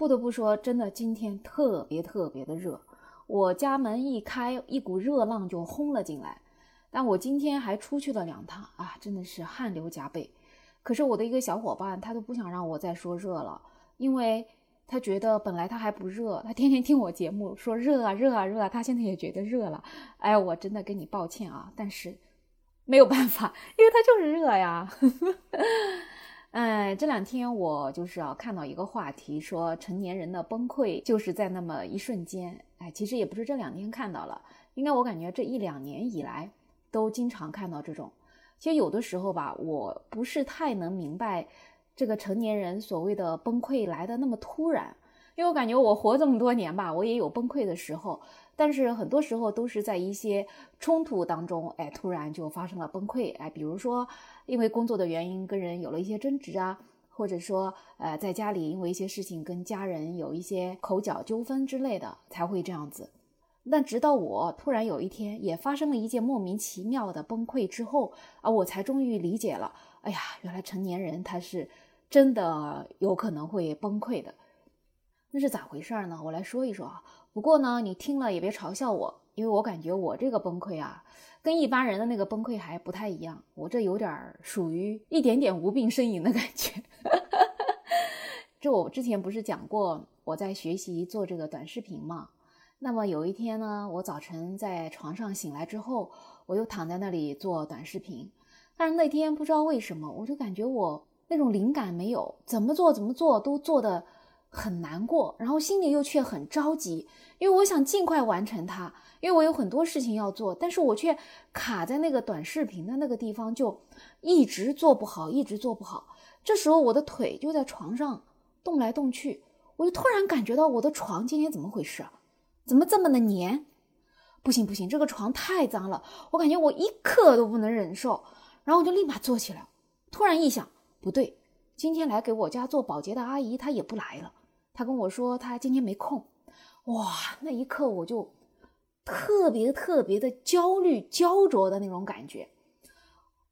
不得不说，真的今天特别特别的热，我家门一开，一股热浪就轰了进来。但我今天还出去了两趟啊，真的是汗流浃背。可是我的一个小伙伴，他都不想让我再说热了，因为他觉得本来他还不热，他天天听我节目说热啊热啊热啊，他现在也觉得热了。哎，我真的跟你抱歉啊，但是没有办法，因为他就是热呀。哎，这两天我就是啊，看到一个话题，说成年人的崩溃就是在那么一瞬间。哎，其实也不是这两天看到了，应该我感觉这一两年以来都经常看到这种。其实有的时候吧，我不是太能明白这个成年人所谓的崩溃来的那么突然，因为我感觉我活这么多年吧，我也有崩溃的时候，但是很多时候都是在一些冲突当中，哎，突然就发生了崩溃。哎，比如说。因为工作的原因跟人有了一些争执啊，或者说呃在家里因为一些事情跟家人有一些口角纠纷之类的才会这样子。但直到我突然有一天也发生了一件莫名其妙的崩溃之后啊，我才终于理解了。哎呀，原来成年人他是真的有可能会崩溃的。那是咋回事儿呢？我来说一说啊。不过呢，你听了也别嘲笑我，因为我感觉我这个崩溃啊。跟一般人的那个崩溃还不太一样，我这有点属于一点点无病呻吟的感觉。这我之前不是讲过我在学习做这个短视频嘛？那么有一天呢，我早晨在床上醒来之后，我又躺在那里做短视频，但是那天不知道为什么，我就感觉我那种灵感没有，怎么做怎么做都做的很难过，然后心里又却很着急，因为我想尽快完成它。因为我有很多事情要做，但是我却卡在那个短视频的那个地方，就一直做不好，一直做不好。这时候我的腿就在床上动来动去，我就突然感觉到我的床今天怎么回事？怎么这么的黏？不行不行，这个床太脏了，我感觉我一刻都不能忍受。然后我就立马坐起来，突然一想，不对，今天来给我家做保洁的阿姨她也不来了，他跟我说他今天没空。哇，那一刻我就。特别特别的焦虑、焦灼的那种感觉，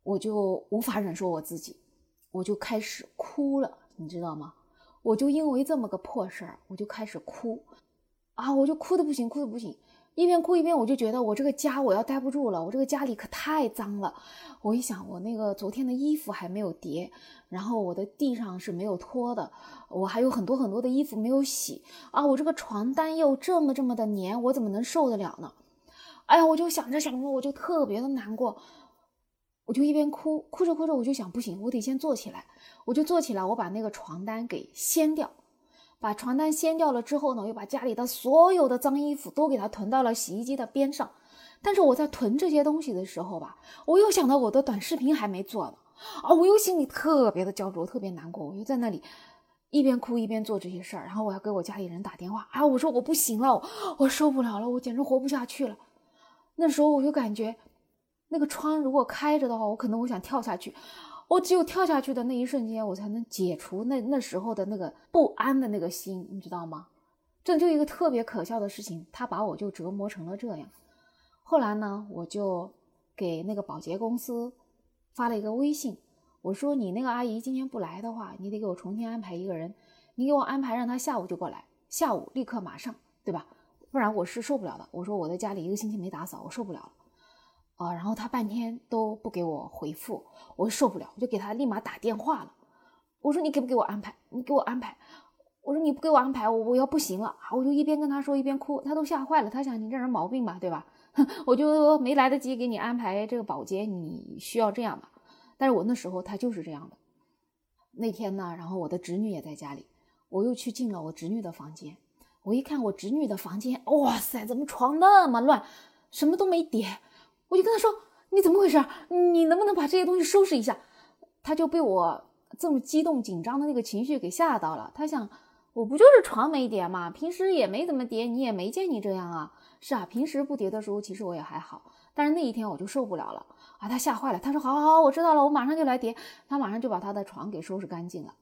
我就无法忍受我自己，我就开始哭了，你知道吗？我就因为这么个破事儿，我就开始哭，啊，我就哭的不行，哭的不行。一边哭一边，我就觉得我这个家我要待不住了，我这个家里可太脏了。我一想，我那个昨天的衣服还没有叠，然后我的地上是没有拖的，我还有很多很多的衣服没有洗啊，我这个床单又这么这么的黏，我怎么能受得了呢？哎呀，我就想着想着，我就特别的难过，我就一边哭，哭着哭着，我就想不行，我得先坐起来，我就坐起来，我把那个床单给掀掉。把床单掀掉了之后呢，又把家里的所有的脏衣服都给它囤到了洗衣机的边上。但是我在囤这些东西的时候吧，我又想到我的短视频还没做呢，啊，我又心里特别的焦灼，特别难过。我就在那里一边哭一边做这些事儿，然后我要给我家里人打电话，啊，我说我不行了，我受不了了，我简直活不下去了。那时候我就感觉，那个窗如果开着的话，我可能我想跳下去。我只有跳下去的那一瞬间，我才能解除那那时候的那个不安的那个心，你知道吗？这就一个特别可笑的事情，他把我就折磨成了这样。后来呢，我就给那个保洁公司发了一个微信，我说：“你那个阿姨今天不来的话，你得给我重新安排一个人，你给我安排让她下午就过来，下午立刻马上，对吧？不然我是受不了的。我说我在家里一个星期没打扫，我受不了了。”啊，然后他半天都不给我回复，我受不了，我就给他立马打电话了。我说你给不给我安排？你给我安排。我说你不给我安排，我我要不行了啊！我就一边跟他说一边哭，他都吓坏了。他想你这人毛病吧，对吧？我就没来得及给你安排这个保洁，你需要这样的。但是我那时候他就是这样的。那天呢，然后我的侄女也在家里，我又去进了我侄女的房间。我一看我侄女的房间，哇塞，怎么床那么乱，什么都没叠。我就跟他说：“你怎么回事？你能不能把这些东西收拾一下？”他就被我这么激动紧张的那个情绪给吓到了。他想，我不就是床没叠吗？平时也没怎么叠，你也没见你这样啊。是啊，平时不叠的时候，其实我也还好。但是那一天我就受不了了啊！他吓坏了，他说：“好好好，我知道了，我马上就来叠。”他马上就把他的床给收拾干净了。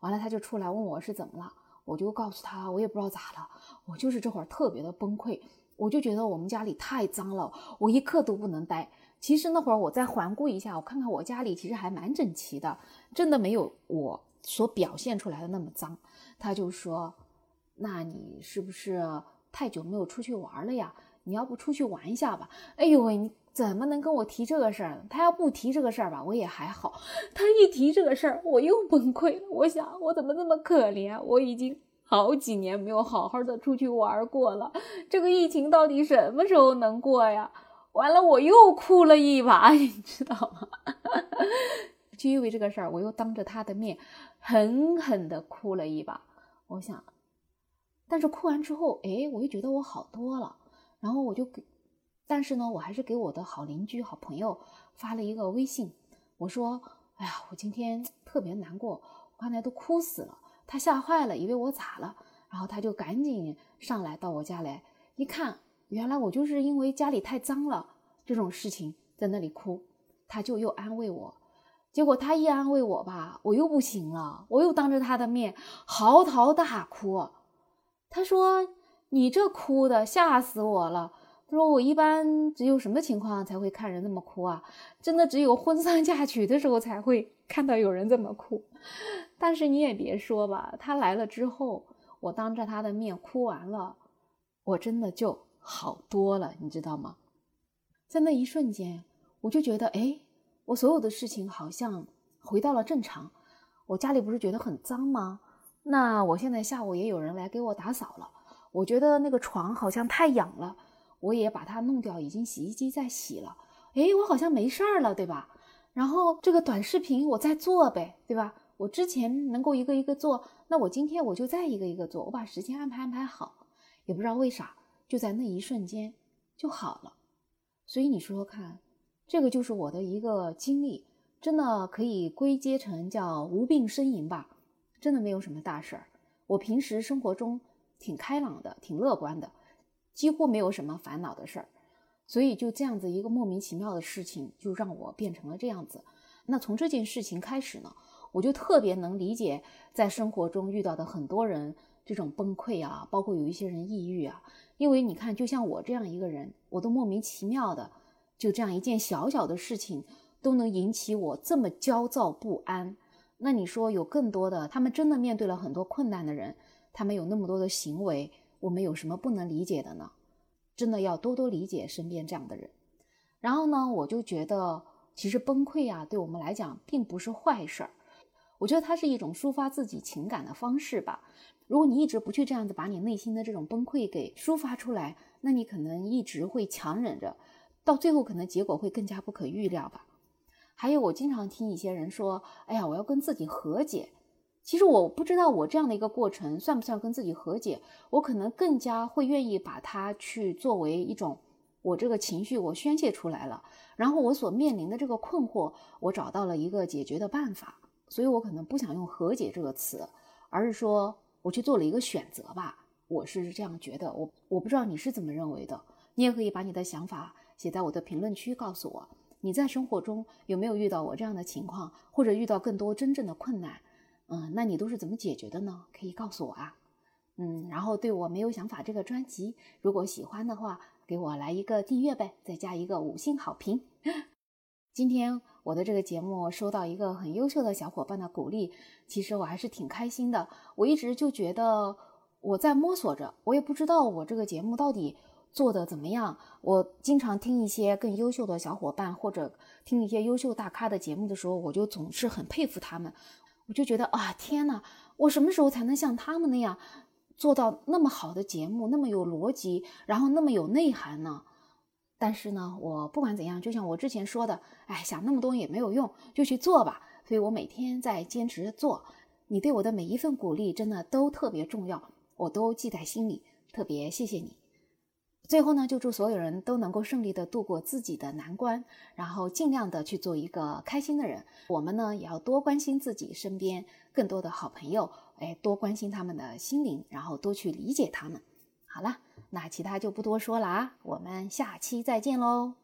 完了，他就出来问我是怎么了。我就告诉他，我也不知道咋了，我就是这会儿特别的崩溃。我就觉得我们家里太脏了，我一刻都不能待。其实那会儿我再环顾一下，我看看我家里其实还蛮整齐的，真的没有我所表现出来的那么脏。他就说：“那你是不是太久没有出去玩了呀？你要不出去玩一下吧？哎呦喂，你怎么能跟我提这个事儿？他要不提这个事儿吧，我也还好；他一提这个事儿，我又崩溃了。我想，我怎么这么可怜？我已经好几年没有好好的出去玩过了。这个疫情到底什么时候能过呀？完了，我又哭了一把，你知道吗？就因为这个事儿，我又当着他的面狠狠的哭了一把。我想，但是哭完之后，哎，我又觉得我好多了。然后我就给，但是呢，我还是给我的好邻居、好朋友发了一个微信，我说：“哎呀，我今天特别难过，我刚才都哭死了。”他吓坏了，以为我咋了，然后他就赶紧上来到我家来，一看，原来我就是因为家里太脏了这种事情在那里哭，他就又安慰我。结果他一安慰我吧，我又不行了，我又当着他的面嚎啕大哭。他说。你这哭的吓死我了！他说我一般只有什么情况才会看人那么哭啊？真的只有婚丧嫁娶的时候才会看到有人这么哭。但是你也别说吧，他来了之后，我当着他的面哭完了，我真的就好多了，你知道吗？在那一瞬间，我就觉得，哎，我所有的事情好像回到了正常。我家里不是觉得很脏吗？那我现在下午也有人来给我打扫了。我觉得那个床好像太痒了，我也把它弄掉，已经洗衣机在洗了。哎，我好像没事儿了，对吧？然后这个短视频我再做呗，对吧？我之前能够一个一个做，那我今天我就再一个一个做，我把时间安排安排好。也不知道为啥，就在那一瞬间就好了。所以你说说看，这个就是我的一个经历，真的可以归结成叫无病呻吟吧，真的没有什么大事儿。我平时生活中。挺开朗的，挺乐观的，几乎没有什么烦恼的事儿，所以就这样子一个莫名其妙的事情，就让我变成了这样子。那从这件事情开始呢，我就特别能理解在生活中遇到的很多人这种崩溃啊，包括有一些人抑郁啊。因为你看，就像我这样一个人，我都莫名其妙的，就这样一件小小的事情都能引起我这么焦躁不安。那你说有更多的，他们真的面对了很多困难的人。他们有那么多的行为，我们有什么不能理解的呢？真的要多多理解身边这样的人。然后呢，我就觉得其实崩溃啊，对我们来讲并不是坏事儿。我觉得它是一种抒发自己情感的方式吧。如果你一直不去这样子把你内心的这种崩溃给抒发出来，那你可能一直会强忍着，到最后可能结果会更加不可预料吧。还有，我经常听一些人说：“哎呀，我要跟自己和解。”其实我不知道我这样的一个过程算不算跟自己和解，我可能更加会愿意把它去作为一种我这个情绪我宣泄出来了，然后我所面临的这个困惑我找到了一个解决的办法，所以我可能不想用和解这个词，而是说我去做了一个选择吧，我是这样觉得，我我不知道你是怎么认为的，你也可以把你的想法写在我的评论区告诉我，你在生活中有没有遇到我这样的情况，或者遇到更多真正的困难？嗯，那你都是怎么解决的呢？可以告诉我啊。嗯，然后对我没有想法这个专辑，如果喜欢的话，给我来一个订阅呗，再加一个五星好评。今天我的这个节目收到一个很优秀的小伙伴的鼓励，其实我还是挺开心的。我一直就觉得我在摸索着，我也不知道我这个节目到底做的怎么样。我经常听一些更优秀的小伙伴或者听一些优秀大咖的节目的时候，我就总是很佩服他们。我就觉得啊，天哪！我什么时候才能像他们那样做到那么好的节目，那么有逻辑，然后那么有内涵呢？但是呢，我不管怎样，就像我之前说的，哎，想那么多也没有用，就去做吧。所以我每天在坚持做。你对我的每一份鼓励，真的都特别重要，我都记在心里，特别谢谢你。最后呢，就祝所有人都能够顺利的度过自己的难关，然后尽量的去做一个开心的人。我们呢，也要多关心自己身边更多的好朋友，哎，多关心他们的心灵，然后多去理解他们。好了，那其他就不多说了啊，我们下期再见喽。